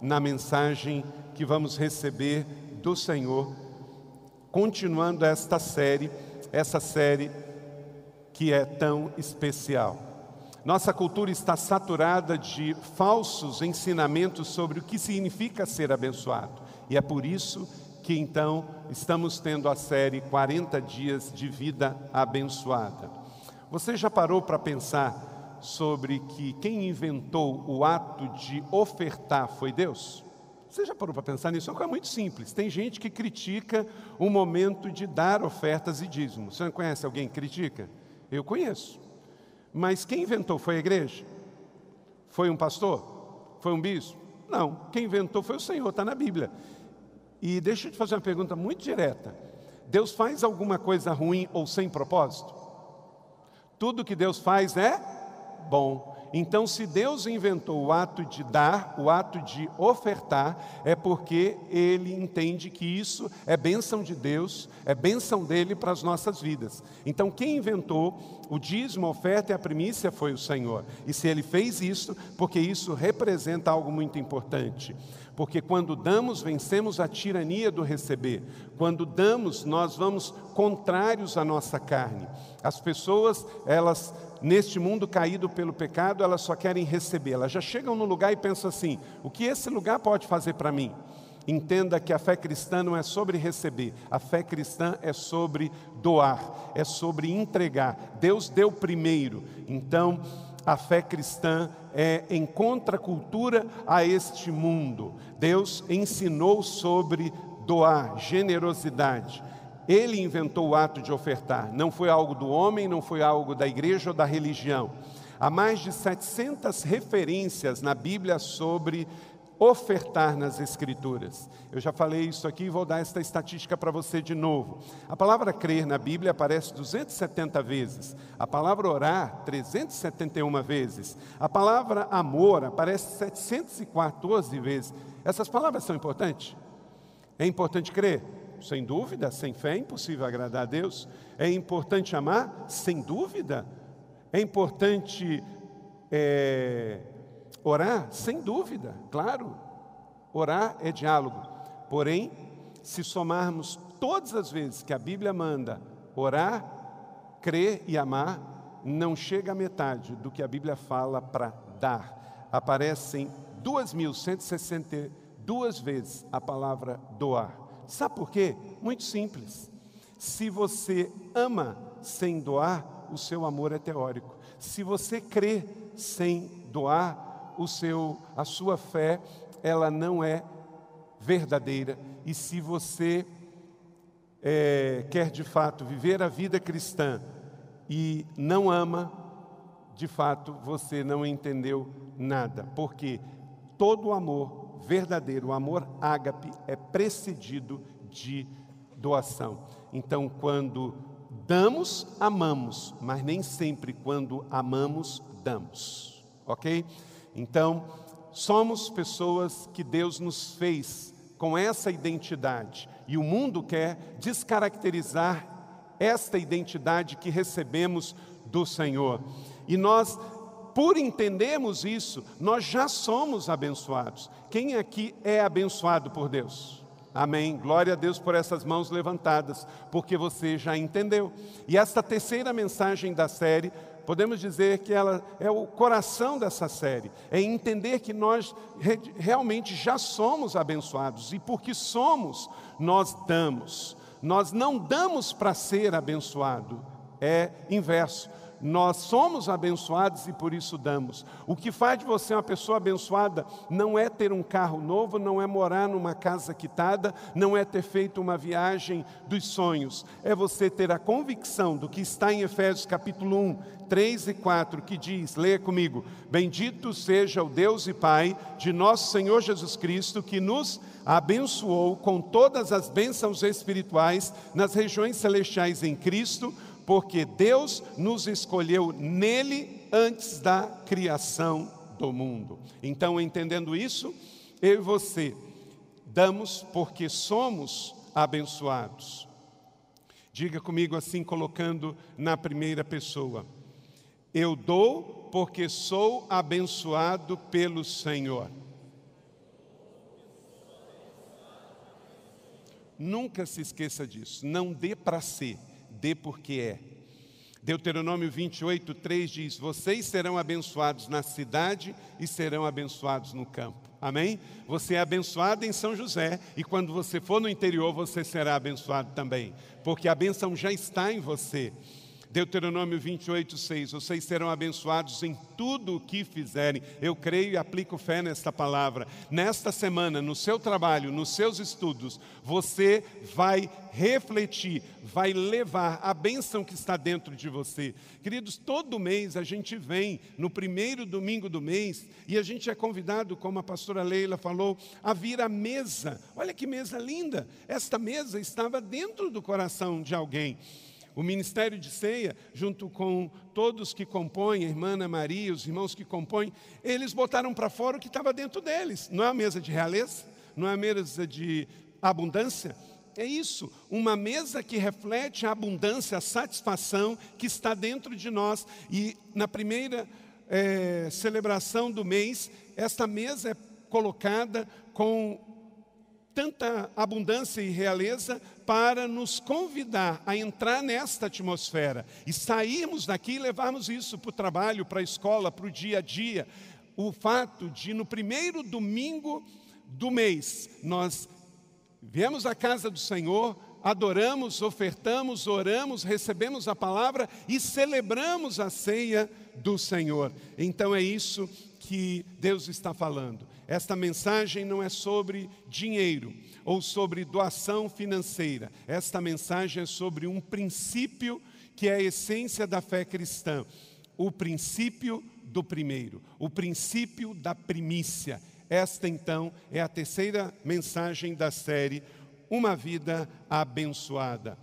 na mensagem que vamos receber do Senhor, continuando esta série, essa série que é tão especial. Nossa cultura está saturada de falsos ensinamentos sobre o que significa ser abençoado, e é por isso que então estamos tendo a série 40 dias de vida abençoada. Você já parou para pensar sobre que quem inventou o ato de ofertar foi Deus? Você já parou para pensar nisso? É uma coisa muito simples. Tem gente que critica o momento de dar ofertas e dízimos. Você não conhece alguém que critica? Eu conheço. Mas quem inventou foi a igreja? Foi um pastor? Foi um bispo? Não. Quem inventou foi o Senhor, está na Bíblia. E deixa eu te fazer uma pergunta muito direta. Deus faz alguma coisa ruim ou sem propósito? Tudo que Deus faz é bom. Então, se Deus inventou o ato de dar, o ato de ofertar, é porque Ele entende que isso é bênção de Deus, é bênção dele para as nossas vidas. Então, quem inventou o dízimo, a oferta e a primícia foi o Senhor. E se Ele fez isso, porque isso representa algo muito importante. Porque quando damos, vencemos a tirania do receber. Quando damos, nós vamos contrários à nossa carne. As pessoas, elas neste mundo caído pelo pecado, elas só querem receber. Elas já chegam no lugar e pensam assim: o que esse lugar pode fazer para mim? Entenda que a fé cristã não é sobre receber, a fé cristã é sobre doar, é sobre entregar. Deus deu primeiro, então a fé cristã é em contracultura a este mundo. Deus ensinou sobre doar, generosidade. Ele inventou o ato de ofertar, não foi algo do homem, não foi algo da igreja ou da religião. Há mais de 700 referências na Bíblia sobre ofertar nas Escrituras. Eu já falei isso aqui e vou dar esta estatística para você de novo. A palavra crer na Bíblia aparece 270 vezes, a palavra orar 371 vezes, a palavra amor aparece 714 vezes. Essas palavras são importantes? É importante crer? Sem dúvida, sem fé é impossível agradar a Deus. É importante amar? Sem dúvida. É importante é, orar? Sem dúvida, claro. Orar é diálogo. Porém, se somarmos todas as vezes que a Bíblia manda orar, crer e amar, não chega a metade do que a Bíblia fala para dar. Aparecem 2.162 vezes a palavra doar. Sabe por quê? Muito simples. Se você ama sem doar, o seu amor é teórico. Se você crê sem doar, o seu, a sua fé, ela não é verdadeira. E se você é, quer de fato viver a vida cristã e não ama, de fato você não entendeu nada. Porque todo amor verdadeiro, o amor ágape é precedido de doação. Então, quando damos, amamos, mas nem sempre quando amamos, damos. Ok? Então, somos pessoas que Deus nos fez com essa identidade e o mundo quer descaracterizar esta identidade que recebemos do Senhor. E nós por entendermos isso, nós já somos abençoados. Quem aqui é abençoado por Deus? Amém. Glória a Deus por essas mãos levantadas, porque você já entendeu. E esta terceira mensagem da série, podemos dizer que ela é o coração dessa série, é entender que nós realmente já somos abençoados e porque somos, nós damos. Nós não damos para ser abençoado, é inverso. Nós somos abençoados e por isso damos. O que faz de você uma pessoa abençoada não é ter um carro novo, não é morar numa casa quitada, não é ter feito uma viagem dos sonhos. É você ter a convicção do que está em Efésios capítulo 1, 3 e 4, que diz: leia comigo, Bendito seja o Deus e Pai de nosso Senhor Jesus Cristo, que nos abençoou com todas as bênçãos espirituais nas regiões celestiais em Cristo porque Deus nos escolheu nele antes da criação do mundo. Então, entendendo isso, eu e você damos porque somos abençoados. Diga comigo assim, colocando na primeira pessoa: Eu dou porque sou abençoado pelo Senhor. Nunca se esqueça disso, não dê para ser dê porque é. Deuteronômio 28, 3 diz: Vocês serão abençoados na cidade e serão abençoados no campo. Amém? Você é abençoado em São José e quando você for no interior, você será abençoado também, porque a benção já está em você. Deuteronômio 28, 6. Vocês serão abençoados em tudo o que fizerem. Eu creio e aplico fé nesta palavra. Nesta semana, no seu trabalho, nos seus estudos, você vai refletir, vai levar a bênção que está dentro de você. Queridos, todo mês a gente vem no primeiro domingo do mês e a gente é convidado, como a pastora Leila falou, a vir à mesa. Olha que mesa linda! Esta mesa estava dentro do coração de alguém. O ministério de ceia, junto com todos que compõem, a irmã Ana Maria, os irmãos que compõem, eles botaram para fora o que estava dentro deles. Não é a mesa de realeza, não é a mesa de abundância. É isso, uma mesa que reflete a abundância, a satisfação que está dentro de nós. E na primeira é, celebração do mês, esta mesa é colocada com tanta abundância e realeza para nos convidar a entrar nesta atmosfera e sairmos daqui e levarmos isso para o trabalho, para a escola, para o dia a dia. O fato de no primeiro domingo do mês nós viemos à casa do Senhor, adoramos, ofertamos, oramos, recebemos a palavra e celebramos a ceia do Senhor. Então é isso que Deus está falando. Esta mensagem não é sobre dinheiro ou sobre doação financeira. Esta mensagem é sobre um princípio que é a essência da fé cristã. O princípio do primeiro, o princípio da primícia. Esta então é a terceira mensagem da série Uma Vida Abençoada.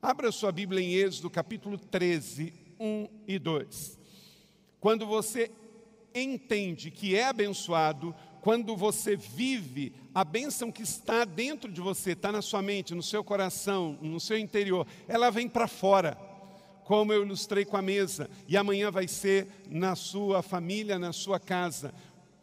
Abra sua Bíblia em Êxodo capítulo 13, 1 e 2. Quando você entende que é abençoado quando você vive a bênção que está dentro de você, está na sua mente, no seu coração, no seu interior, ela vem para fora, como eu ilustrei com a mesa, e amanhã vai ser na sua família, na sua casa.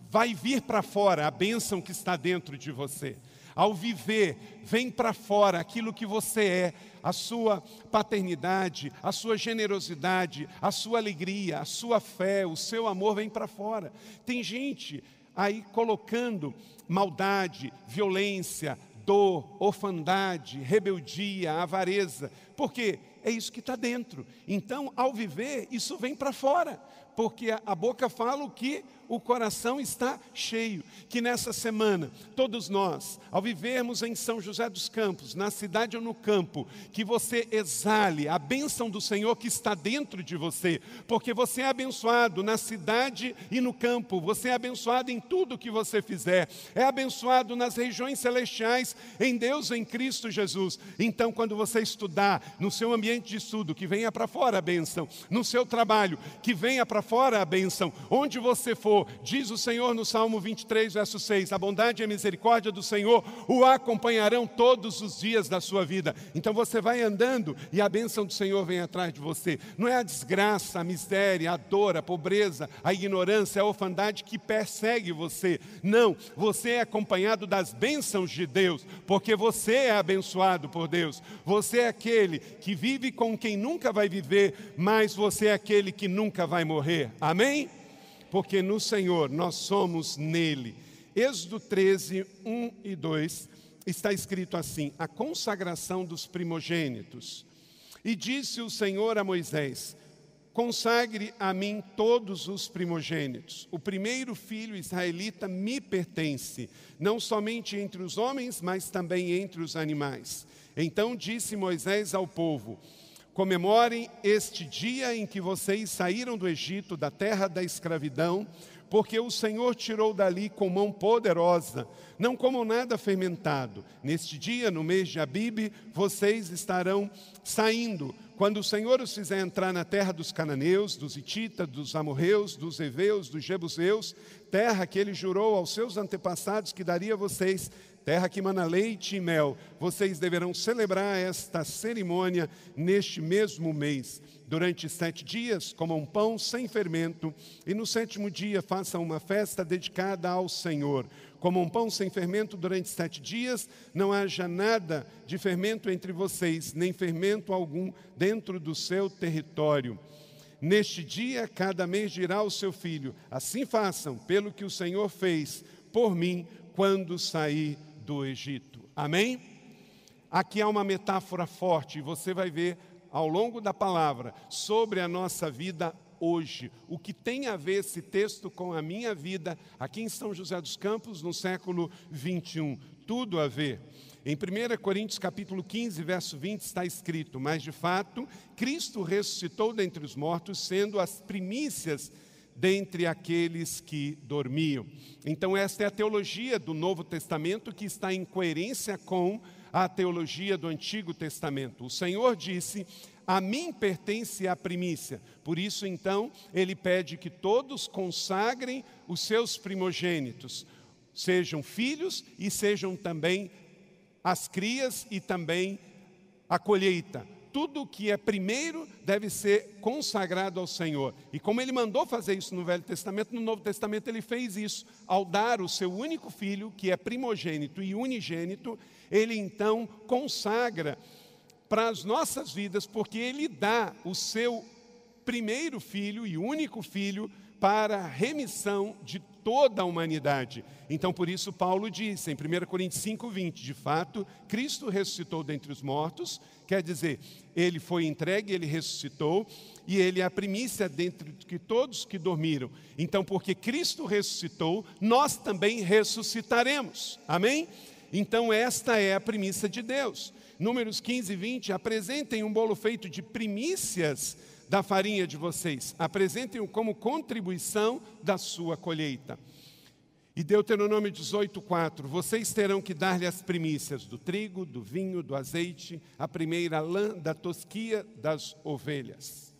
Vai vir para fora a bênção que está dentro de você. Ao viver, vem para fora aquilo que você é, a sua paternidade, a sua generosidade, a sua alegria, a sua fé, o seu amor vem para fora. Tem gente aí colocando maldade, violência, dor, orfandade, rebeldia, avareza. Por quê? É isso que está dentro. Então, ao viver, isso vem para fora, porque a boca fala o que o coração está cheio. Que nessa semana, todos nós, ao vivermos em São José dos Campos, na cidade ou no campo, que você exale a bênção do Senhor que está dentro de você, porque você é abençoado na cidade e no campo, você é abençoado em tudo que você fizer, é abençoado nas regiões celestiais, em Deus, em Cristo Jesus. Então, quando você estudar no seu ambiente de estudo, que venha para fora a bênção, no seu trabalho, que venha para fora a bênção, onde você for, Senhor. Diz o Senhor no Salmo 23, verso 6: A bondade e a misericórdia do Senhor o acompanharão todos os dias da sua vida. Então você vai andando e a bênção do Senhor vem atrás de você. Não é a desgraça, a miséria, a dor, a pobreza, a ignorância, a orfandade que persegue você. Não, você é acompanhado das bênçãos de Deus, porque você é abençoado por Deus. Você é aquele que vive com quem nunca vai viver, mas você é aquele que nunca vai morrer. Amém? Porque no Senhor nós somos nele. Êxodo 13, 1 e 2 está escrito assim: a consagração dos primogênitos. E disse o Senhor a Moisés: Consagre a mim todos os primogênitos. O primeiro filho israelita me pertence, não somente entre os homens, mas também entre os animais. Então disse Moisés ao povo: Comemorem este dia em que vocês saíram do Egito, da terra da escravidão, porque o Senhor tirou dali com mão poderosa, não como nada fermentado. Neste dia, no mês de Abibe, vocês estarão saindo quando o Senhor os fizer entrar na terra dos cananeus, dos ititas, dos amorreus, dos heveus, dos jebuseus, terra que ele jurou aos seus antepassados que daria a vocês, terra que mana leite e mel, vocês deverão celebrar esta cerimônia neste mesmo mês. Durante sete dias, comam pão sem fermento, e no sétimo dia façam uma festa dedicada ao Senhor como um pão sem fermento durante sete dias, não haja nada de fermento entre vocês, nem fermento algum dentro do seu território. Neste dia, cada mês dirá ao seu filho: Assim façam, pelo que o Senhor fez por mim quando saí do Egito. Amém? Aqui há uma metáfora forte, e você vai ver ao longo da palavra sobre a nossa vida hoje. O que tem a ver esse texto com a minha vida aqui em São José dos Campos no século 21? Tudo a ver. Em 1 Coríntios capítulo 15, verso 20 está escrito: "Mas de fato, Cristo ressuscitou dentre os mortos, sendo as primícias dentre aqueles que dormiam". Então esta é a teologia do Novo Testamento que está em coerência com a teologia do Antigo Testamento. O Senhor disse: a mim pertence a primícia. Por isso, então, ele pede que todos consagrem os seus primogênitos, sejam filhos e sejam também as crias e também a colheita. Tudo que é primeiro deve ser consagrado ao Senhor. E como ele mandou fazer isso no Velho Testamento, no Novo Testamento ele fez isso. Ao dar o seu único filho, que é primogênito e unigênito, ele então consagra para as nossas vidas, porque Ele dá o seu primeiro filho e único filho para a remissão de toda a humanidade. Então, por isso, Paulo disse em 1 Coríntios 5, 20: de fato, Cristo ressuscitou dentre os mortos, quer dizer, ele foi entregue, ele ressuscitou, e ele é a primícia dentre de todos que dormiram. Então, porque Cristo ressuscitou, nós também ressuscitaremos. Amém? Então, esta é a premissa de Deus. Números 15 e 20, apresentem um bolo feito de primícias da farinha de vocês, apresentem-o como contribuição da sua colheita. E Deuteronômio 18, 4, vocês terão que dar-lhe as primícias do trigo, do vinho, do azeite, a primeira lã da tosquia das ovelhas.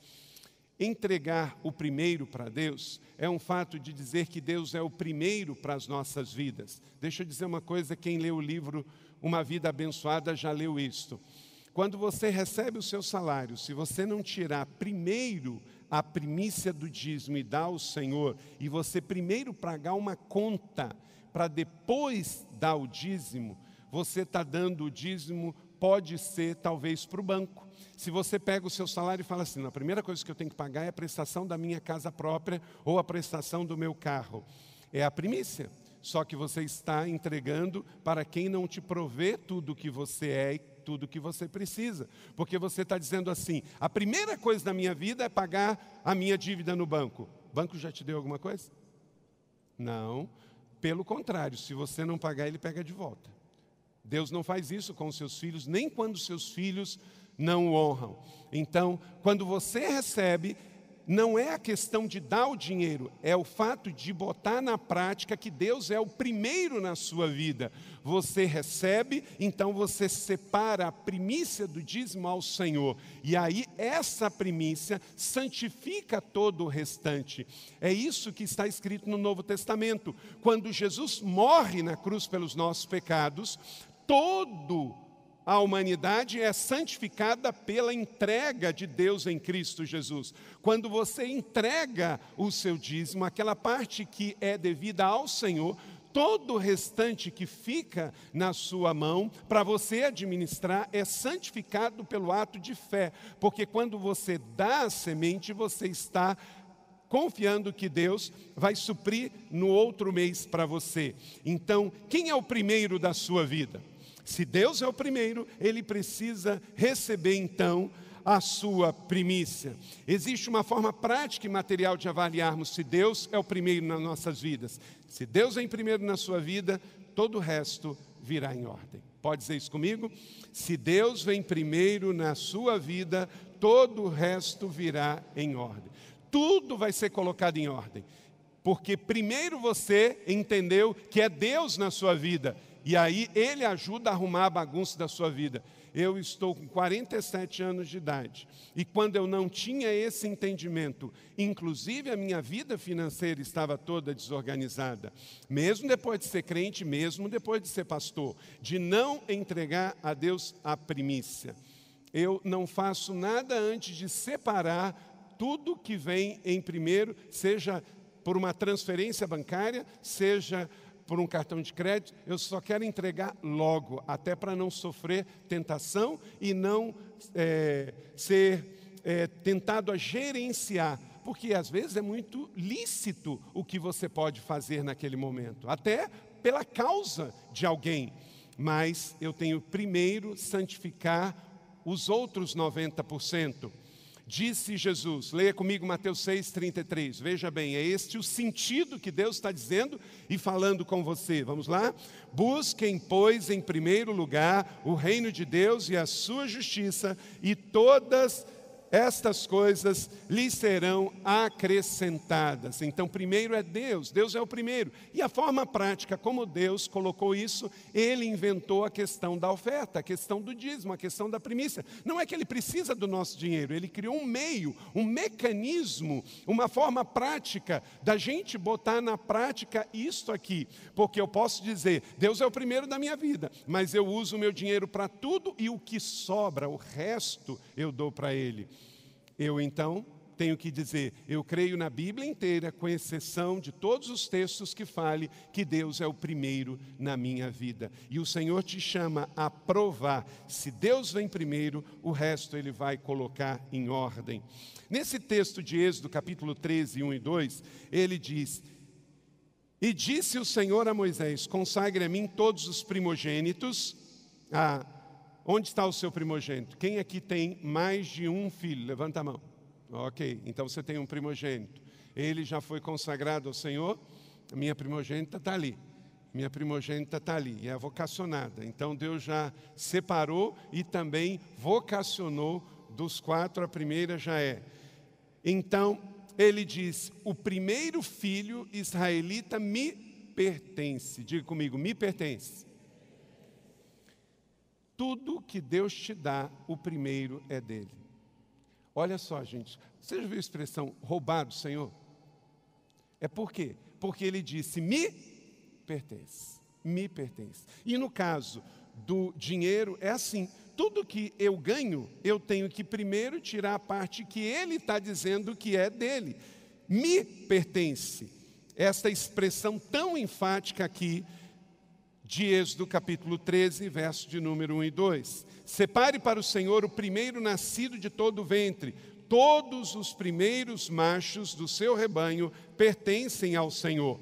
Entregar o primeiro para Deus é um fato de dizer que Deus é o primeiro para as nossas vidas. Deixa eu dizer uma coisa: quem lê o livro Uma Vida Abençoada já leu isto. Quando você recebe o seu salário, se você não tirar primeiro a primícia do dízimo e dar ao Senhor, e você primeiro pagar uma conta para depois dar o dízimo, você está dando o dízimo, pode ser talvez para o banco se você pega o seu salário e fala assim: a primeira coisa que eu tenho que pagar é a prestação da minha casa própria ou a prestação do meu carro. É a primícia. Só que você está entregando para quem não te provê tudo o que você é tudo o que você precisa. Porque você está dizendo assim: a primeira coisa da minha vida é pagar a minha dívida no banco. O banco já te deu alguma coisa? Não. Pelo contrário, se você não pagar, ele pega de volta. Deus não faz isso com os seus filhos, nem quando seus filhos não o honram. Então, quando você recebe, não é a questão de dar o dinheiro, é o fato de botar na prática que Deus é o primeiro na sua vida. Você recebe, então você separa a primícia do dízimo ao Senhor. E aí essa primícia santifica todo o restante. É isso que está escrito no Novo Testamento. Quando Jesus morre na cruz pelos nossos pecados, todo a humanidade é santificada pela entrega de Deus em Cristo Jesus. Quando você entrega o seu dízimo, aquela parte que é devida ao Senhor, todo o restante que fica na sua mão para você administrar é santificado pelo ato de fé, porque quando você dá a semente, você está confiando que Deus vai suprir no outro mês para você. Então, quem é o primeiro da sua vida? Se Deus é o primeiro, ele precisa receber então a sua primícia. Existe uma forma prática e material de avaliarmos se Deus é o primeiro nas nossas vidas. Se Deus vem primeiro na sua vida, todo o resto virá em ordem. Pode dizer isso comigo? Se Deus vem primeiro na sua vida, todo o resto virá em ordem. Tudo vai ser colocado em ordem. Porque primeiro você entendeu que é Deus na sua vida, e aí ele ajuda a arrumar a bagunça da sua vida. Eu estou com 47 anos de idade. E quando eu não tinha esse entendimento, inclusive a minha vida financeira estava toda desorganizada, mesmo depois de ser crente, mesmo depois de ser pastor, de não entregar a Deus a primícia. Eu não faço nada antes de separar tudo que vem em primeiro, seja por uma transferência bancária, seja por um cartão de crédito, eu só quero entregar logo, até para não sofrer tentação e não é, ser é, tentado a gerenciar, porque às vezes é muito lícito o que você pode fazer naquele momento, até pela causa de alguém, mas eu tenho primeiro santificar os outros 90%. Disse Jesus, leia comigo Mateus 6,33. Veja bem, é este o sentido que Deus está dizendo e falando com você. Vamos lá? Busquem, pois, em primeiro lugar o reino de Deus e a sua justiça, e todas estas coisas lhe serão acrescentadas. Então, primeiro é Deus, Deus é o primeiro. E a forma prática como Deus colocou isso, ele inventou a questão da oferta, a questão do dízimo, a questão da primícia. Não é que ele precisa do nosso dinheiro, ele criou um meio, um mecanismo, uma forma prática da gente botar na prática isto aqui. Porque eu posso dizer, Deus é o primeiro da minha vida, mas eu uso o meu dinheiro para tudo e o que sobra, o resto, eu dou para ele. Eu então tenho que dizer, eu creio na Bíblia inteira, com exceção de todos os textos que fale que Deus é o primeiro na minha vida. E o Senhor te chama a provar. Se Deus vem primeiro, o resto ele vai colocar em ordem. Nesse texto de Êxodo, capítulo 13, 1 e 2, ele diz: E disse o Senhor a Moisés: Consagre a mim todos os primogênitos. Ah, Onde está o seu primogênito? Quem aqui tem mais de um filho? Levanta a mão. Ok, então você tem um primogênito. Ele já foi consagrado ao Senhor. Minha primogênita está ali. Minha primogênita está ali e é vocacionada. Então Deus já separou e também vocacionou dos quatro, a primeira já é. Então ele diz: O primeiro filho israelita me pertence. Diga comigo, me pertence. Tudo que Deus te dá, o primeiro é dele. Olha só, gente, você já viu a expressão roubar do Senhor? É por quê? Porque ele disse: me pertence, me pertence. E no caso do dinheiro, é assim: tudo que eu ganho, eu tenho que primeiro tirar a parte que ele está dizendo que é dele. Me pertence. Esta expressão tão enfática aqui de Êxodo capítulo 13, verso de número 1 e 2. Separe para o Senhor o primeiro nascido de todo o ventre. Todos os primeiros machos do seu rebanho pertencem ao Senhor.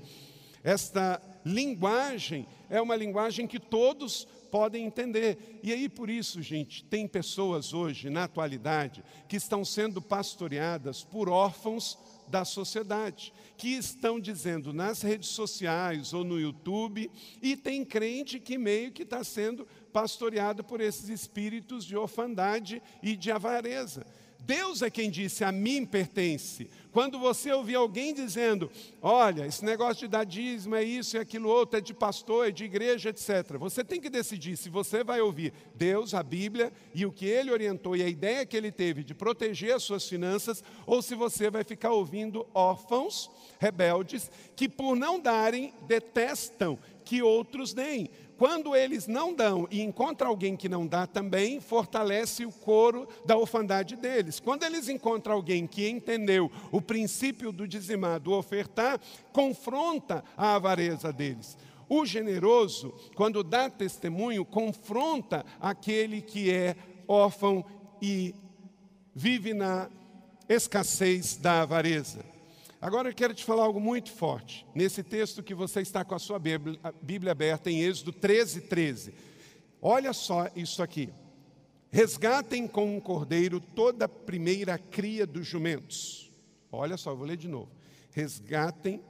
Esta linguagem é uma linguagem que todos podem entender. E aí, por isso, gente, tem pessoas hoje, na atualidade, que estão sendo pastoreadas por órfãos da sociedade, que estão dizendo nas redes sociais ou no YouTube, e tem crente que meio que está sendo pastoreado por esses espíritos de orfandade e de avareza. Deus é quem disse: A mim pertence. Quando você ouvir alguém dizendo: Olha, esse negócio de dar dízimo é isso e aquilo outro, é de pastor, é de igreja, etc. Você tem que decidir se você vai ouvir Deus, a Bíblia e o que ele orientou e a ideia que ele teve de proteger as suas finanças, ou se você vai ficar ouvindo órfãos, rebeldes, que por não darem, detestam que outros deem. Quando eles não dão e encontra alguém que não dá também, fortalece o coro da orfandade deles. Quando eles encontram alguém que entendeu o princípio do dizimar, do ofertar, confronta a avareza deles. O generoso, quando dá testemunho, confronta aquele que é órfão e vive na escassez da avareza. Agora eu quero te falar algo muito forte. Nesse texto que você está com a sua Bíblia, a Bíblia aberta em Êxodo 13, 13. Olha só isso aqui. Resgatem com um cordeiro toda a primeira cria dos jumentos. Olha só, vou ler de novo. Resgatem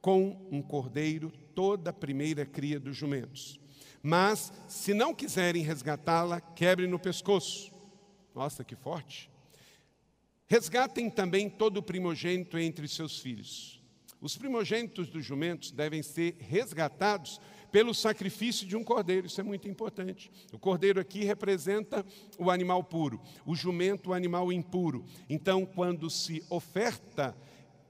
com um cordeiro toda a primeira cria dos jumentos. Mas, se não quiserem resgatá-la, quebrem no pescoço. Nossa, que forte. Resgatem também todo o primogênito entre seus filhos. Os primogênitos dos jumentos devem ser resgatados pelo sacrifício de um cordeiro, isso é muito importante. O cordeiro aqui representa o animal puro, o jumento, o animal impuro. Então, quando se oferta,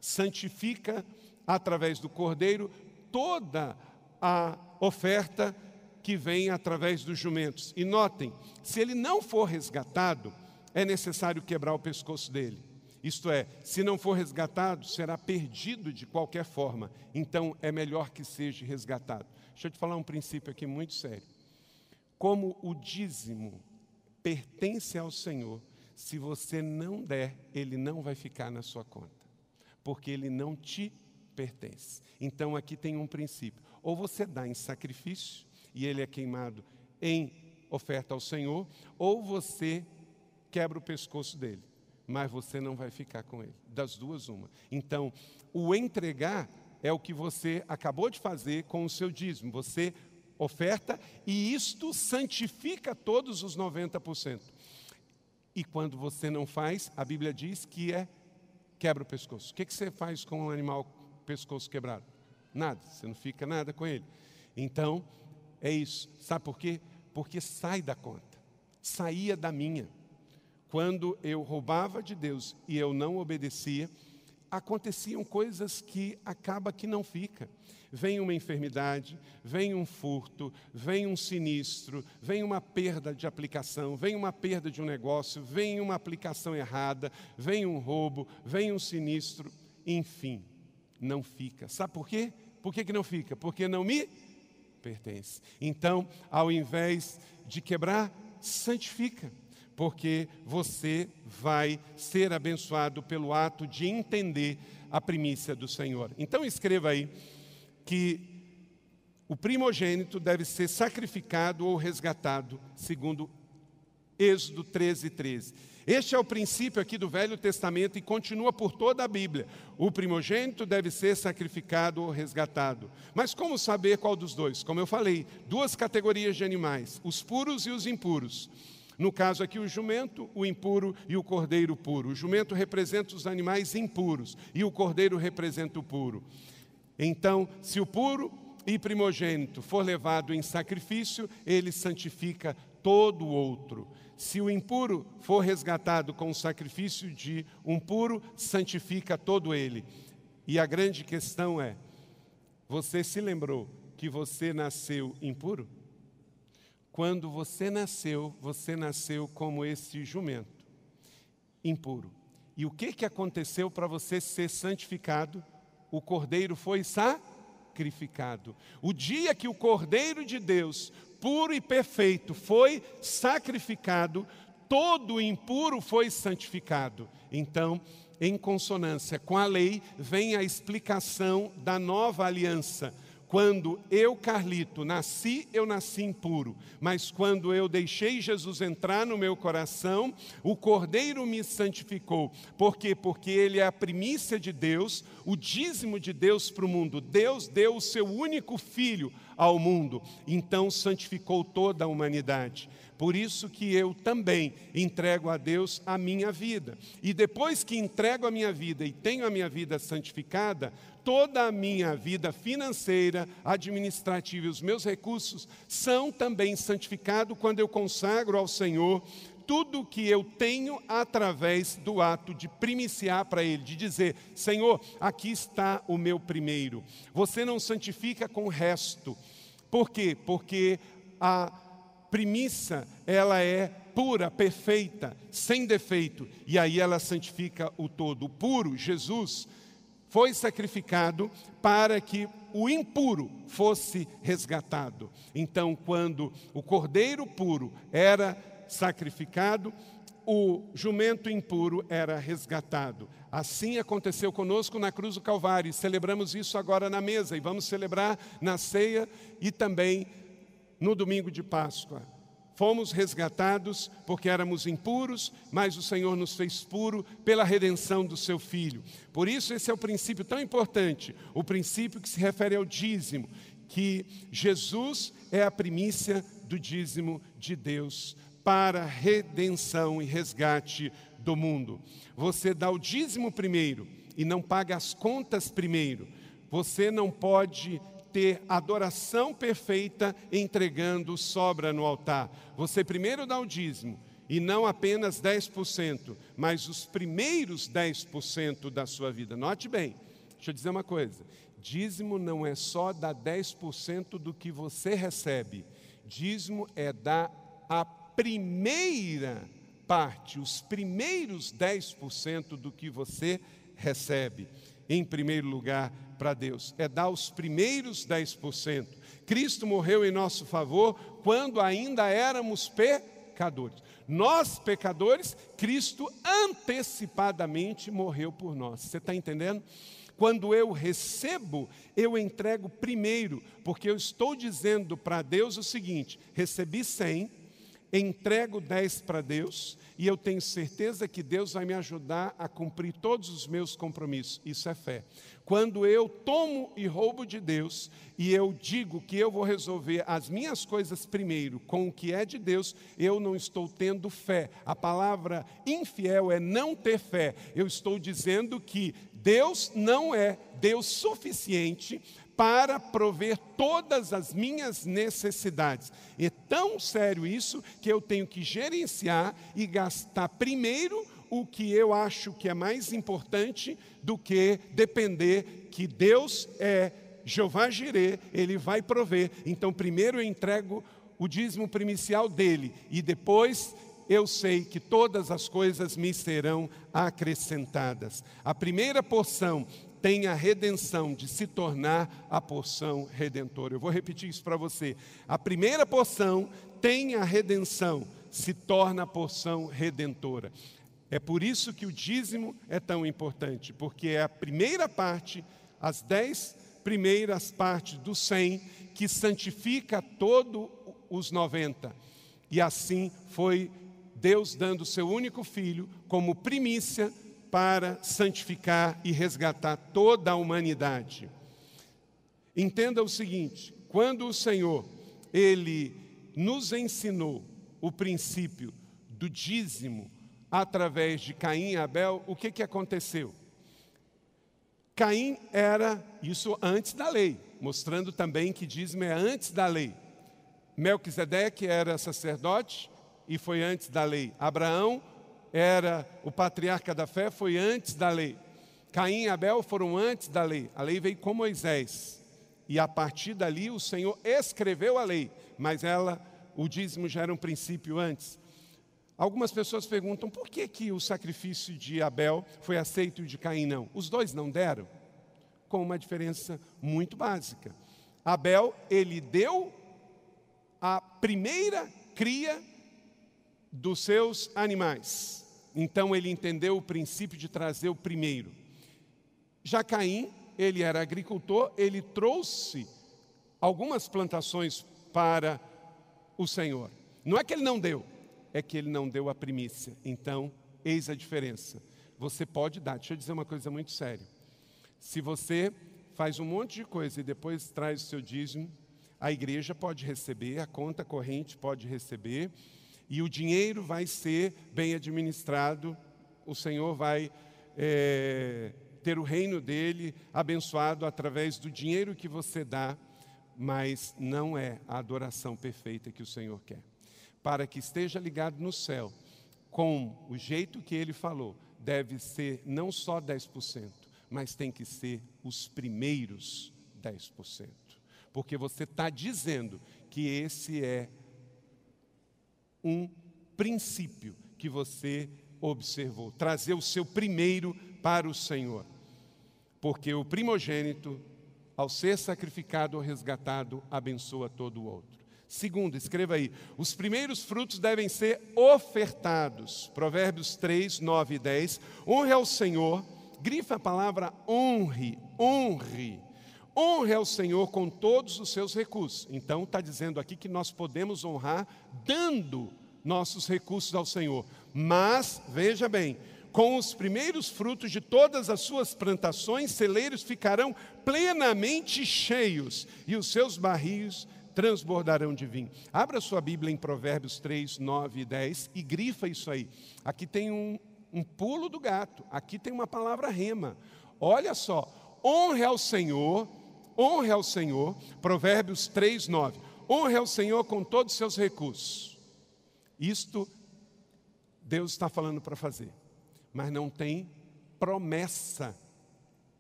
santifica através do cordeiro toda a oferta que vem através dos jumentos. E notem, se ele não for resgatado, é necessário quebrar o pescoço dele. Isto é, se não for resgatado, será perdido de qualquer forma. Então é melhor que seja resgatado. Deixa eu te falar um princípio aqui muito sério. Como o dízimo pertence ao Senhor, se você não der, ele não vai ficar na sua conta, porque ele não te pertence. Então aqui tem um princípio: ou você dá em sacrifício e ele é queimado em oferta ao Senhor, ou você quebra o pescoço dele, mas você não vai ficar com ele. Das duas, uma. Então, o entregar é o que você acabou de fazer com o seu dízimo. Você oferta e isto santifica todos os 90%. E quando você não faz, a Bíblia diz que é quebra o pescoço. O que, você faz com um animal pescoço quebrado? Nada, você não fica nada com ele. Então, é isso. Sabe por quê? Porque sai da conta. Saía da minha. Quando eu roubava de Deus e eu não obedecia, aconteciam coisas que acaba que não fica. Vem uma enfermidade, vem um furto, vem um sinistro, vem uma perda de aplicação, vem uma perda de um negócio, vem uma aplicação errada, vem um roubo, vem um sinistro, enfim, não fica. Sabe por quê? Por que, que não fica? Porque não me pertence. Então, ao invés de quebrar, santifica porque você vai ser abençoado pelo ato de entender a primícia do Senhor. Então escreva aí que o primogênito deve ser sacrificado ou resgatado, segundo Êxodo 13, 13. Este é o princípio aqui do Velho Testamento e continua por toda a Bíblia. O primogênito deve ser sacrificado ou resgatado. Mas como saber qual dos dois? Como eu falei, duas categorias de animais: os puros e os impuros. No caso aqui, o jumento, o impuro e o cordeiro puro. O jumento representa os animais impuros e o cordeiro representa o puro. Então, se o puro e primogênito for levado em sacrifício, ele santifica todo o outro. Se o impuro for resgatado com o sacrifício de um puro, santifica todo ele. E a grande questão é: você se lembrou que você nasceu impuro? Quando você nasceu, você nasceu como esse jumento, impuro. E o que, que aconteceu para você ser santificado? O cordeiro foi sacrificado. O dia que o cordeiro de Deus, puro e perfeito, foi sacrificado, todo impuro foi santificado. Então, em consonância com a lei, vem a explicação da nova aliança quando eu, Carlito, nasci, eu nasci impuro, mas quando eu deixei Jesus entrar no meu coração, o Cordeiro me santificou. Por quê? Porque ele é a primícia de Deus, o dízimo de Deus para o mundo. Deus deu o seu único filho ao mundo, então santificou toda a humanidade. Por isso que eu também entrego a Deus a minha vida. E depois que entrego a minha vida e tenho a minha vida santificada, toda a minha vida financeira, administrativa e os meus recursos são também santificados quando eu consagro ao Senhor tudo que eu tenho através do ato de primiciar para Ele, de dizer: Senhor, aqui está o meu primeiro. Você não santifica com o resto. Por quê? Porque a primícia, ela é pura, perfeita, sem defeito, e aí ela santifica o todo. O puro, Jesus, foi sacrificado para que o impuro fosse resgatado. Então, quando o cordeiro puro era sacrificado, o jumento impuro era resgatado. Assim aconteceu conosco na cruz do Calvário. Celebramos isso agora na mesa e vamos celebrar na ceia e também no domingo de Páscoa. Fomos resgatados porque éramos impuros, mas o Senhor nos fez puro pela redenção do seu filho. Por isso, esse é o princípio tão importante, o princípio que se refere ao dízimo, que Jesus é a primícia do dízimo de Deus para redenção e resgate do mundo. Você dá o dízimo primeiro e não paga as contas primeiro. Você não pode ter adoração perfeita entregando sobra no altar. Você primeiro dá o dízimo, e não apenas 10%, mas os primeiros 10% da sua vida. Note bem, deixa eu dizer uma coisa: dízimo não é só dar 10% do que você recebe, dízimo é dar a primeira parte, os primeiros 10% do que você recebe em primeiro lugar para Deus, é dar os primeiros 10%. Cristo morreu em nosso favor quando ainda éramos pecadores. Nós, pecadores, Cristo antecipadamente morreu por nós. Você está entendendo? Quando eu recebo, eu entrego primeiro, porque eu estou dizendo para Deus o seguinte: recebi 100, entrego 10 para Deus e eu tenho certeza que Deus vai me ajudar a cumprir todos os meus compromissos. Isso é fé. Quando eu tomo e roubo de Deus e eu digo que eu vou resolver as minhas coisas primeiro com o que é de Deus, eu não estou tendo fé. A palavra infiel é não ter fé. Eu estou dizendo que Deus não é Deus suficiente para prover todas as minhas necessidades. É tão sério isso que eu tenho que gerenciar e gastar primeiro o que eu acho que é mais importante do que depender que Deus é Jeová Jirê, ele vai prover. Então, primeiro eu entrego o dízimo primicial dele e depois eu sei que todas as coisas me serão acrescentadas. A primeira porção tem a redenção de se tornar a porção redentora. Eu vou repetir isso para você. A primeira porção tem a redenção, se torna a porção redentora. É por isso que o dízimo é tão importante, porque é a primeira parte, as dez primeiras partes do cem, que santifica todos os noventa. E assim foi Deus dando o seu único filho como primícia para santificar e resgatar toda a humanidade. Entenda o seguinte: quando o Senhor, Ele nos ensinou o princípio do dízimo através de Caim e Abel, o que, que aconteceu? Caim era isso antes da lei, mostrando também que dízimo é antes da lei. Melquisedeque era sacerdote e foi antes da lei. Abraão era o patriarca da fé, foi antes da lei. Caim e Abel foram antes da lei. A lei veio com Moisés. E a partir dali o Senhor escreveu a lei, mas ela, o dízimo já era um princípio antes. Algumas pessoas perguntam por que, que o sacrifício de Abel foi aceito e o de Caim não. Os dois não deram, com uma diferença muito básica. Abel, ele deu a primeira cria dos seus animais. Então ele entendeu o princípio de trazer o primeiro. Já Caim, ele era agricultor, ele trouxe algumas plantações para o Senhor. Não é que ele não deu, é que ele não deu a primícia. Então, eis a diferença. Você pode dar. Deixa eu dizer uma coisa muito séria. Se você faz um monte de coisa e depois traz o seu dízimo, a igreja pode receber, a conta corrente pode receber, e o dinheiro vai ser bem administrado, o Senhor vai é, ter o reino dele abençoado através do dinheiro que você dá, mas não é a adoração perfeita que o Senhor quer. Para que esteja ligado no céu, com o jeito que ele falou, deve ser não só 10%, mas tem que ser os primeiros 10%. Porque você está dizendo que esse é um princípio que você observou. Trazer o seu primeiro para o Senhor. Porque o primogênito, ao ser sacrificado ou resgatado, abençoa todo o outro. Segundo, escreva aí: os primeiros frutos devem ser ofertados. Provérbios 3, 9 e 10. Honre ao Senhor, grifa a palavra honre, honre. Honre ao Senhor com todos os seus recursos. Então, está dizendo aqui que nós podemos honrar dando nossos recursos ao Senhor. Mas, veja bem, com os primeiros frutos de todas as suas plantações, celeiros ficarão plenamente cheios, e os seus barris transbordarão de vinho. Abra sua Bíblia em Provérbios 3, 9 e 10 e grifa isso aí. Aqui tem um, um pulo do gato, aqui tem uma palavra rema. Olha só, honre ao Senhor honre ao Senhor, Provérbios 3, 9. Honre ao Senhor com todos os seus recursos. Isto Deus está falando para fazer, mas não tem promessa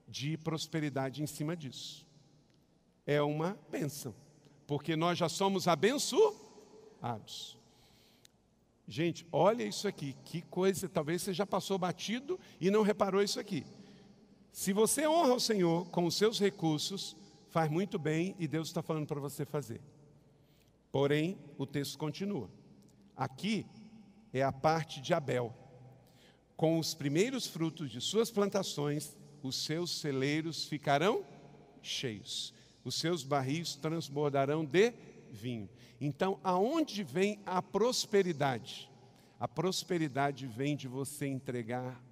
de prosperidade em cima disso. É uma bênção, porque nós já somos abençoados. Gente, olha isso aqui, que coisa, talvez você já passou batido e não reparou isso aqui. Se você honra o Senhor com os seus recursos, faz muito bem e Deus está falando para você fazer. Porém, o texto continua. Aqui é a parte de Abel. Com os primeiros frutos de suas plantações, os seus celeiros ficarão cheios, os seus barris transbordarão de vinho. Então, aonde vem a prosperidade? A prosperidade vem de você entregar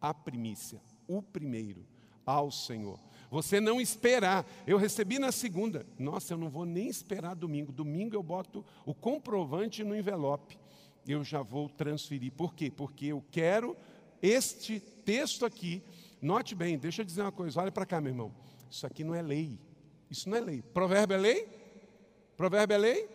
a primícia, o primeiro, ao Senhor. Você não esperar. Eu recebi na segunda. Nossa, eu não vou nem esperar domingo. Domingo eu boto o comprovante no envelope. Eu já vou transferir. Por quê? Porque eu quero este texto aqui. Note bem, deixa eu dizer uma coisa. Olha para cá, meu irmão. Isso aqui não é lei. Isso não é lei. Provérbio é lei? Provérbio é lei?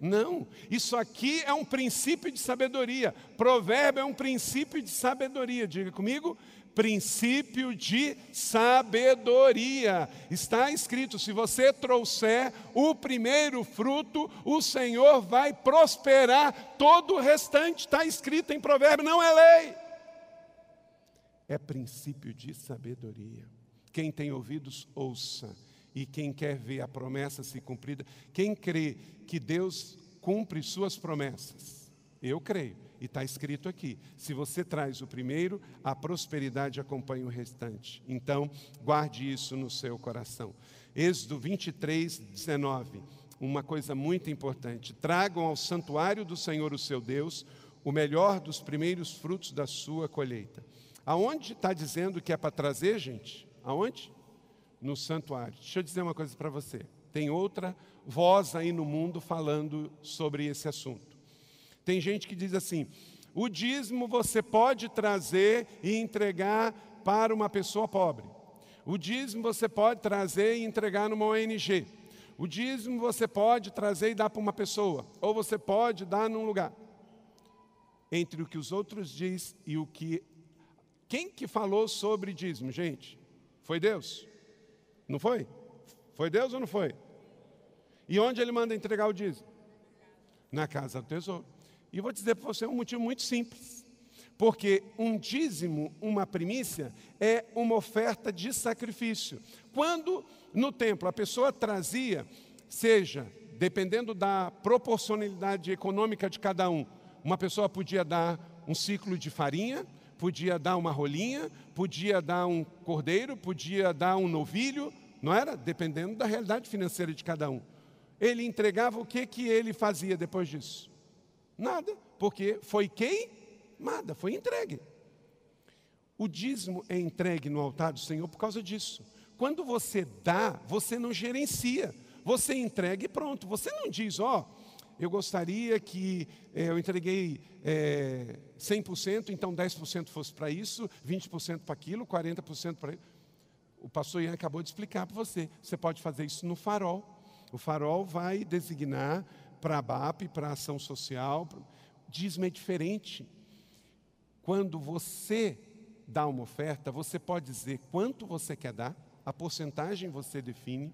Não, isso aqui é um princípio de sabedoria. Provérbio é um princípio de sabedoria. Diga comigo, princípio de sabedoria. Está escrito: se você trouxer o primeiro fruto, o Senhor vai prosperar todo o restante. Está escrito em provérbio, não é lei. É princípio de sabedoria. Quem tem ouvidos, ouça. E quem quer ver a promessa se cumprida, quem crê que Deus cumpre suas promessas, eu creio e está escrito aqui: se você traz o primeiro, a prosperidade acompanha o restante. Então, guarde isso no seu coração. Êxodo 23, 19. Uma coisa muito importante: tragam ao santuário do Senhor, o seu Deus, o melhor dos primeiros frutos da sua colheita. Aonde está dizendo que é para trazer, gente? Aonde? No santuário. Deixa eu dizer uma coisa para você. Tem outra voz aí no mundo falando sobre esse assunto. Tem gente que diz assim: o dízimo você pode trazer e entregar para uma pessoa pobre. O dízimo você pode trazer e entregar numa ONG. O dízimo você pode trazer e dar para uma pessoa, ou você pode dar num lugar. Entre o que os outros diz e o que quem que falou sobre dízimo, gente? Foi Deus? Não foi? Foi Deus ou não foi? E onde ele manda entregar o dízimo? Na casa do tesouro. E vou dizer para você um motivo muito simples. Porque um dízimo, uma primícia, é uma oferta de sacrifício. Quando no templo a pessoa trazia, seja, dependendo da proporcionalidade econômica de cada um, uma pessoa podia dar um ciclo de farinha, podia dar uma rolinha, podia dar um cordeiro, podia dar um novilho, não era? Dependendo da realidade financeira de cada um. Ele entregava o que, que ele fazia depois disso? Nada, porque foi queimada, foi entregue. O dízimo é entregue no altar do Senhor por causa disso. Quando você dá, você não gerencia, você entrega e pronto. Você não diz, ó, oh, eu gostaria que é, eu entreguei é, 100%, então 10% fosse para isso, 20% para aquilo, 40% para. O pastor Ian acabou de explicar para você. Você pode fazer isso no farol. O farol vai designar para a BAP, para a ação social. Dízimo é diferente. Quando você dá uma oferta, você pode dizer quanto você quer dar, a porcentagem você define,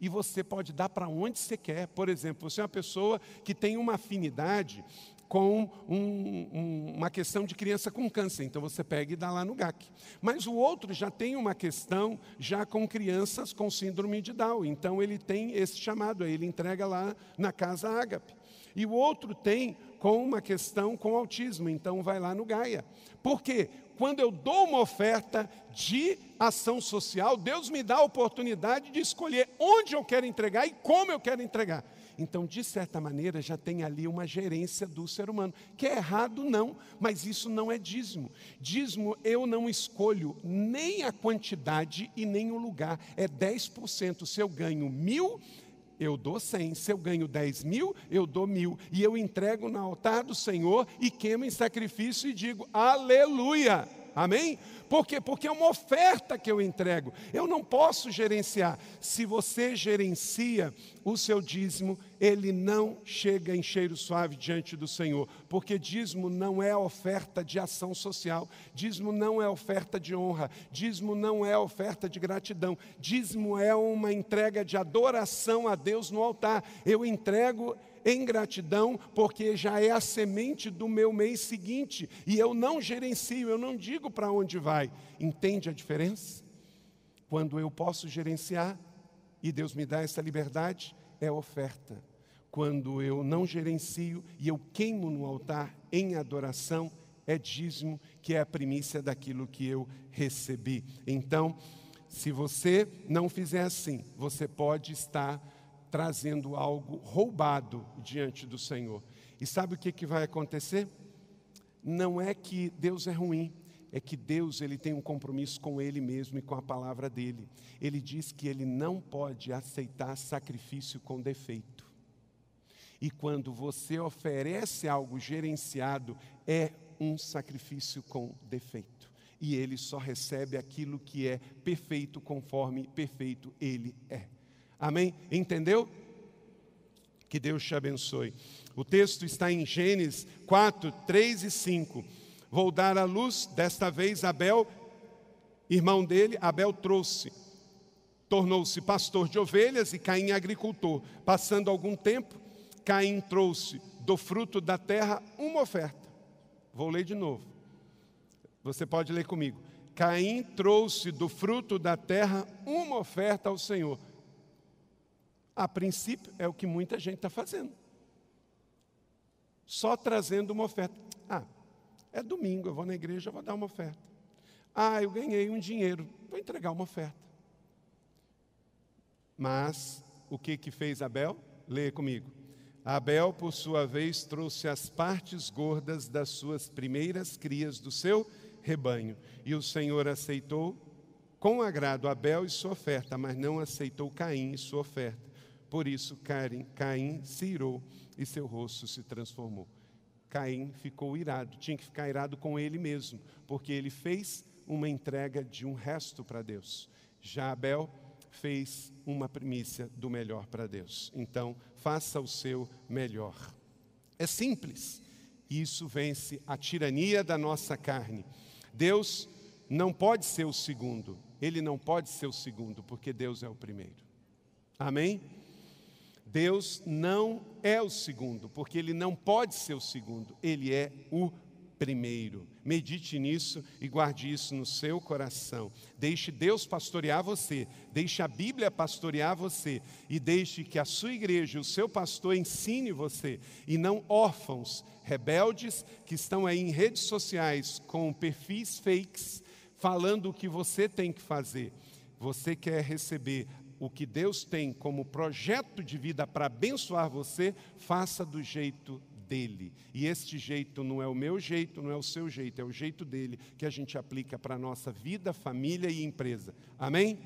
e você pode dar para onde você quer. Por exemplo, você é uma pessoa que tem uma afinidade com um, um, uma questão de criança com câncer, então você pega e dá lá no GAC. Mas o outro já tem uma questão já com crianças com síndrome de Down, então ele tem esse chamado, ele entrega lá na casa Ágape. E o outro tem com uma questão com autismo, então vai lá no Gaia. Por quê? quando eu dou uma oferta de ação social, Deus me dá a oportunidade de escolher onde eu quero entregar e como eu quero entregar. Então, de certa maneira, já tem ali uma gerência do ser humano. Que é errado, não, mas isso não é dízimo. Dízimo eu não escolho nem a quantidade e nem o lugar. É 10%. Se eu ganho mil, eu dou cem. Se eu ganho dez mil, eu dou mil. E eu entrego no altar do Senhor e queimo em sacrifício e digo: Aleluia! Amém? Por quê? Porque é uma oferta que eu entrego. Eu não posso gerenciar. Se você gerencia o seu dízimo, ele não chega em cheiro suave diante do Senhor. Porque dízimo não é oferta de ação social. Dízimo não é oferta de honra. Dízimo não é oferta de gratidão. Dízimo é uma entrega de adoração a Deus no altar. Eu entrego em gratidão, porque já é a semente do meu mês seguinte, e eu não gerencio, eu não digo para onde vai. Entende a diferença? Quando eu posso gerenciar e Deus me dá essa liberdade, é oferta. Quando eu não gerencio e eu queimo no altar em adoração, é dízimo, que é a primícia daquilo que eu recebi. Então, se você não fizer assim, você pode estar trazendo algo roubado diante do Senhor. E sabe o que, que vai acontecer? Não é que Deus é ruim, é que Deus ele tem um compromisso com Ele mesmo e com a palavra dele. Ele diz que Ele não pode aceitar sacrifício com defeito. E quando você oferece algo gerenciado, é um sacrifício com defeito. E Ele só recebe aquilo que é perfeito conforme perfeito Ele é. Amém? Entendeu? Que Deus te abençoe. O texto está em Gênesis 4, 3 e 5. Vou dar à luz, desta vez Abel, irmão dele, Abel trouxe. Tornou-se pastor de ovelhas e Caim agricultor. Passando algum tempo, Caim trouxe do fruto da terra uma oferta. Vou ler de novo. Você pode ler comigo. Caim trouxe do fruto da terra uma oferta ao Senhor. A princípio, é o que muita gente está fazendo. Só trazendo uma oferta. Ah, é domingo, eu vou na igreja, eu vou dar uma oferta. Ah, eu ganhei um dinheiro, vou entregar uma oferta. Mas, o que que fez Abel? Leia comigo. Abel, por sua vez, trouxe as partes gordas das suas primeiras crias do seu rebanho. E o Senhor aceitou com agrado Abel e sua oferta, mas não aceitou Caim e sua oferta. Por isso Caim, Caim se irou e seu rosto se transformou. Caim ficou irado, tinha que ficar irado com ele mesmo, porque ele fez uma entrega de um resto para Deus. Já Abel fez uma primícia do melhor para Deus. Então, faça o seu melhor. É simples. Isso vence a tirania da nossa carne. Deus não pode ser o segundo. Ele não pode ser o segundo, porque Deus é o primeiro. Amém? Deus não é o segundo, porque Ele não pode ser o segundo, Ele é o primeiro. Medite nisso e guarde isso no seu coração. Deixe Deus pastorear você, deixe a Bíblia pastorear você e deixe que a sua igreja, o seu pastor ensine você e não órfãos, rebeldes que estão aí em redes sociais com perfis fakes falando o que você tem que fazer. Você quer receber o que Deus tem como projeto de vida para abençoar você, faça do jeito dele. E este jeito não é o meu jeito, não é o seu jeito, é o jeito dele que a gente aplica para a nossa vida, família e empresa. Amém?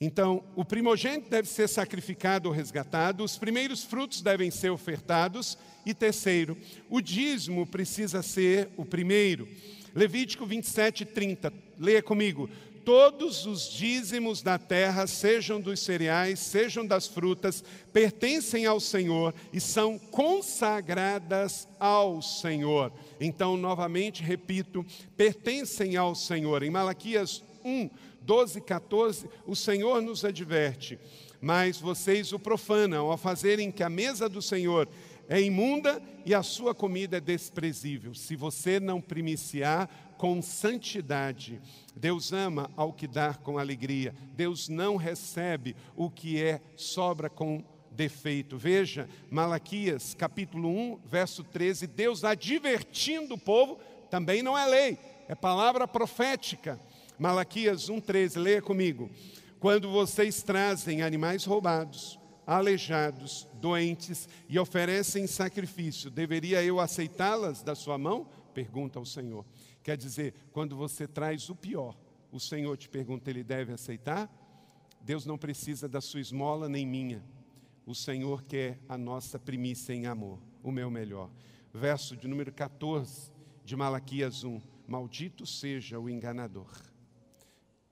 Então, o primogênito deve ser sacrificado ou resgatado, os primeiros frutos devem ser ofertados, e terceiro, o dízimo precisa ser o primeiro. Levítico 27, 30, leia comigo todos os dízimos da terra, sejam dos cereais, sejam das frutas, pertencem ao Senhor e são consagradas ao Senhor. Então, novamente, repito, pertencem ao Senhor. Em Malaquias 1, 12, 14, o Senhor nos adverte: Mas vocês o profanam ao fazerem que a mesa do Senhor é imunda e a sua comida é desprezível. Se você não primiciar com santidade, Deus ama ao que dá com alegria. Deus não recebe o que é sobra com defeito. Veja, Malaquias capítulo 1, verso 13, Deus advertindo o povo também não é lei, é palavra profética. Malaquias 1,13, leia comigo. Quando vocês trazem animais roubados, aleijados, doentes e oferecem sacrifício, deveria eu aceitá-las da sua mão? Pergunta ao Senhor. Quer dizer, quando você traz o pior, o Senhor te pergunta, ele deve aceitar? Deus não precisa da sua esmola nem minha. O Senhor quer a nossa primícia em amor, o meu melhor. Verso de número 14 de Malaquias 1: Maldito seja o enganador.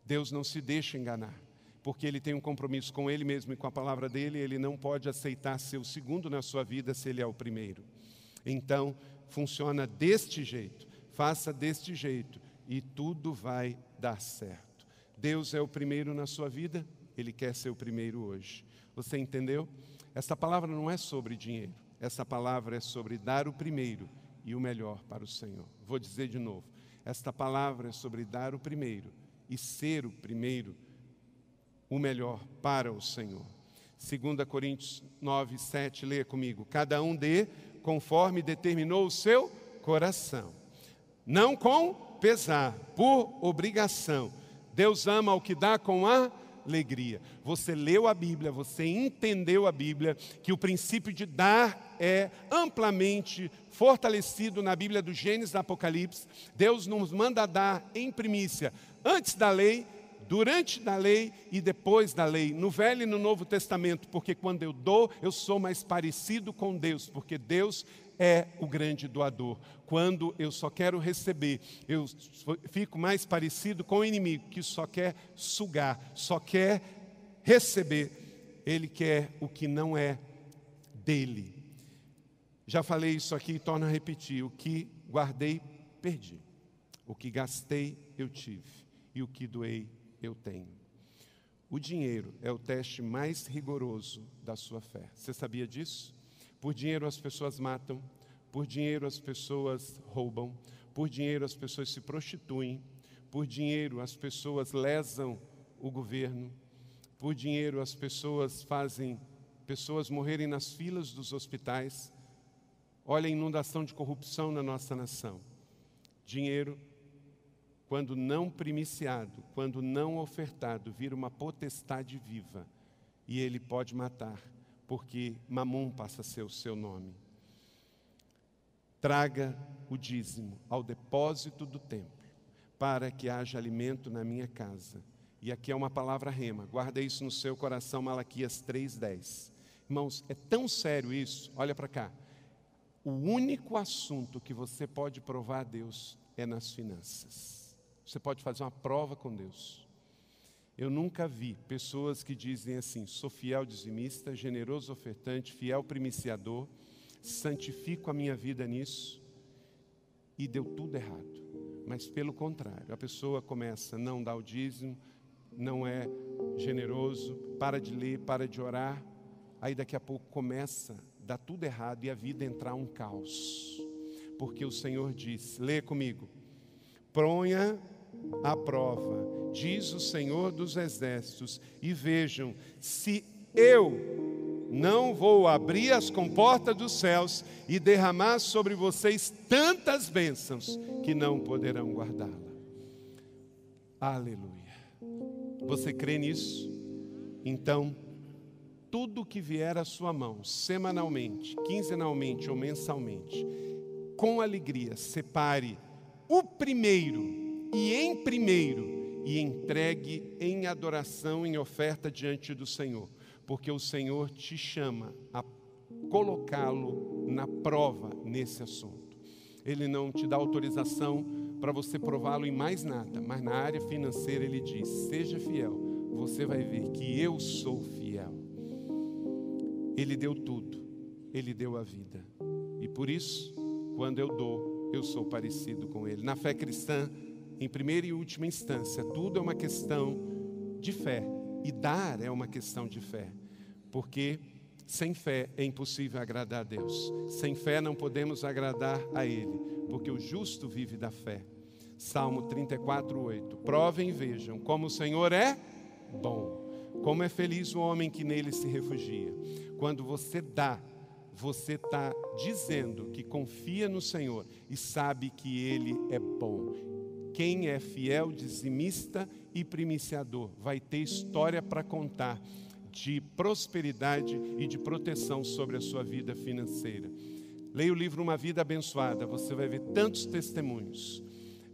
Deus não se deixa enganar, porque ele tem um compromisso com ele mesmo e com a palavra dele, ele não pode aceitar ser o segundo na sua vida se ele é o primeiro. Então, funciona deste jeito, faça deste jeito e tudo vai dar certo. Deus é o primeiro na sua vida, ele quer ser o primeiro hoje. Você entendeu? Essa palavra não é sobre dinheiro, essa palavra é sobre dar o primeiro e o melhor para o Senhor. Vou dizer de novo: esta palavra é sobre dar o primeiro e ser o primeiro, o melhor para o Senhor. 2 Coríntios 9, 7, leia comigo. Cada um dê conforme determinou o seu coração, não com pesar, por obrigação. Deus ama o que dá com a alegria. Você leu a Bíblia, você entendeu a Bíblia, que o princípio de dar é amplamente fortalecido na Bíblia do Gênesis e Apocalipse. Deus nos manda dar em primícia, antes da lei, durante da lei e depois da lei, no Velho e no Novo Testamento, porque quando eu dou, eu sou mais parecido com Deus, porque Deus é o grande doador. Quando eu só quero receber, eu fico mais parecido com o inimigo que só quer sugar, só quer receber. Ele quer o que não é dele. Já falei isso aqui e torno a repetir: o que guardei, perdi. O que gastei, eu tive. E o que doei, eu tenho. O dinheiro é o teste mais rigoroso da sua fé. Você sabia disso? Por dinheiro as pessoas matam, por dinheiro as pessoas roubam, por dinheiro as pessoas se prostituem, por dinheiro as pessoas lesam o governo, por dinheiro as pessoas fazem pessoas morrerem nas filas dos hospitais. Olha a inundação de corrupção na nossa nação. Dinheiro, quando não primiciado, quando não ofertado, vira uma potestade viva e ele pode matar porque Mamon passa a ser o seu nome. Traga o dízimo ao depósito do templo, para que haja alimento na minha casa. E aqui é uma palavra rema, guarda isso no seu coração, Malaquias 3,10. Irmãos, é tão sério isso, olha para cá. O único assunto que você pode provar a Deus é nas finanças. Você pode fazer uma prova com Deus. Eu nunca vi pessoas que dizem assim: sou fiel dizimista, generoso ofertante, fiel primiciador, santifico a minha vida nisso, e deu tudo errado. Mas pelo contrário, a pessoa começa não dar o dízimo, não é generoso, para de ler, para de orar, aí daqui a pouco começa a dar tudo errado e a vida entrar um caos. Porque o Senhor diz: lê comigo, ponha à prova, diz o Senhor dos Exércitos, e vejam, se eu não vou abrir as comportas dos céus e derramar sobre vocês tantas bênçãos que não poderão guardá-la. Aleluia. Você crê nisso? Então, tudo que vier à sua mão, semanalmente, quinzenalmente ou mensalmente, com alegria, separe o primeiro e em primeiro e entregue em adoração, em oferta diante do Senhor, porque o Senhor te chama a colocá-lo na prova nesse assunto. Ele não te dá autorização para você prová-lo em mais nada, mas na área financeira ele diz: seja fiel, você vai ver que eu sou fiel. Ele deu tudo, ele deu a vida, e por isso, quando eu dou, eu sou parecido com ele. Na fé cristã, em primeira e última instância, tudo é uma questão de fé. E dar é uma questão de fé. Porque sem fé é impossível agradar a Deus. Sem fé não podemos agradar a Ele. Porque o justo vive da fé. Salmo 34, 8. Provem e vejam como o Senhor é bom. Como é feliz o homem que nele se refugia. Quando você dá, você está dizendo que confia no Senhor e sabe que Ele é bom. Quem é fiel, dizimista e primiciador vai ter história para contar de prosperidade e de proteção sobre a sua vida financeira. Leia o livro Uma Vida Abençoada, você vai ver tantos testemunhos.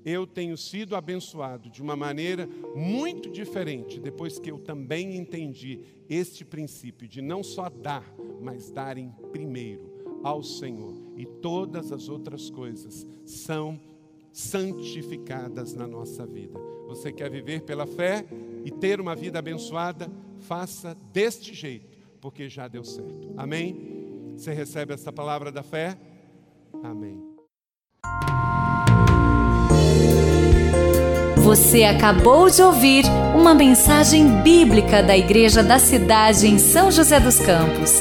Eu tenho sido abençoado de uma maneira muito diferente depois que eu também entendi este princípio de não só dar, mas dar em primeiro ao Senhor. E todas as outras coisas são santificadas na nossa vida. Você quer viver pela fé e ter uma vida abençoada? Faça deste jeito, porque já deu certo. Amém? Você recebe essa palavra da fé? Amém. Você acabou de ouvir uma mensagem bíblica da Igreja da Cidade em São José dos Campos.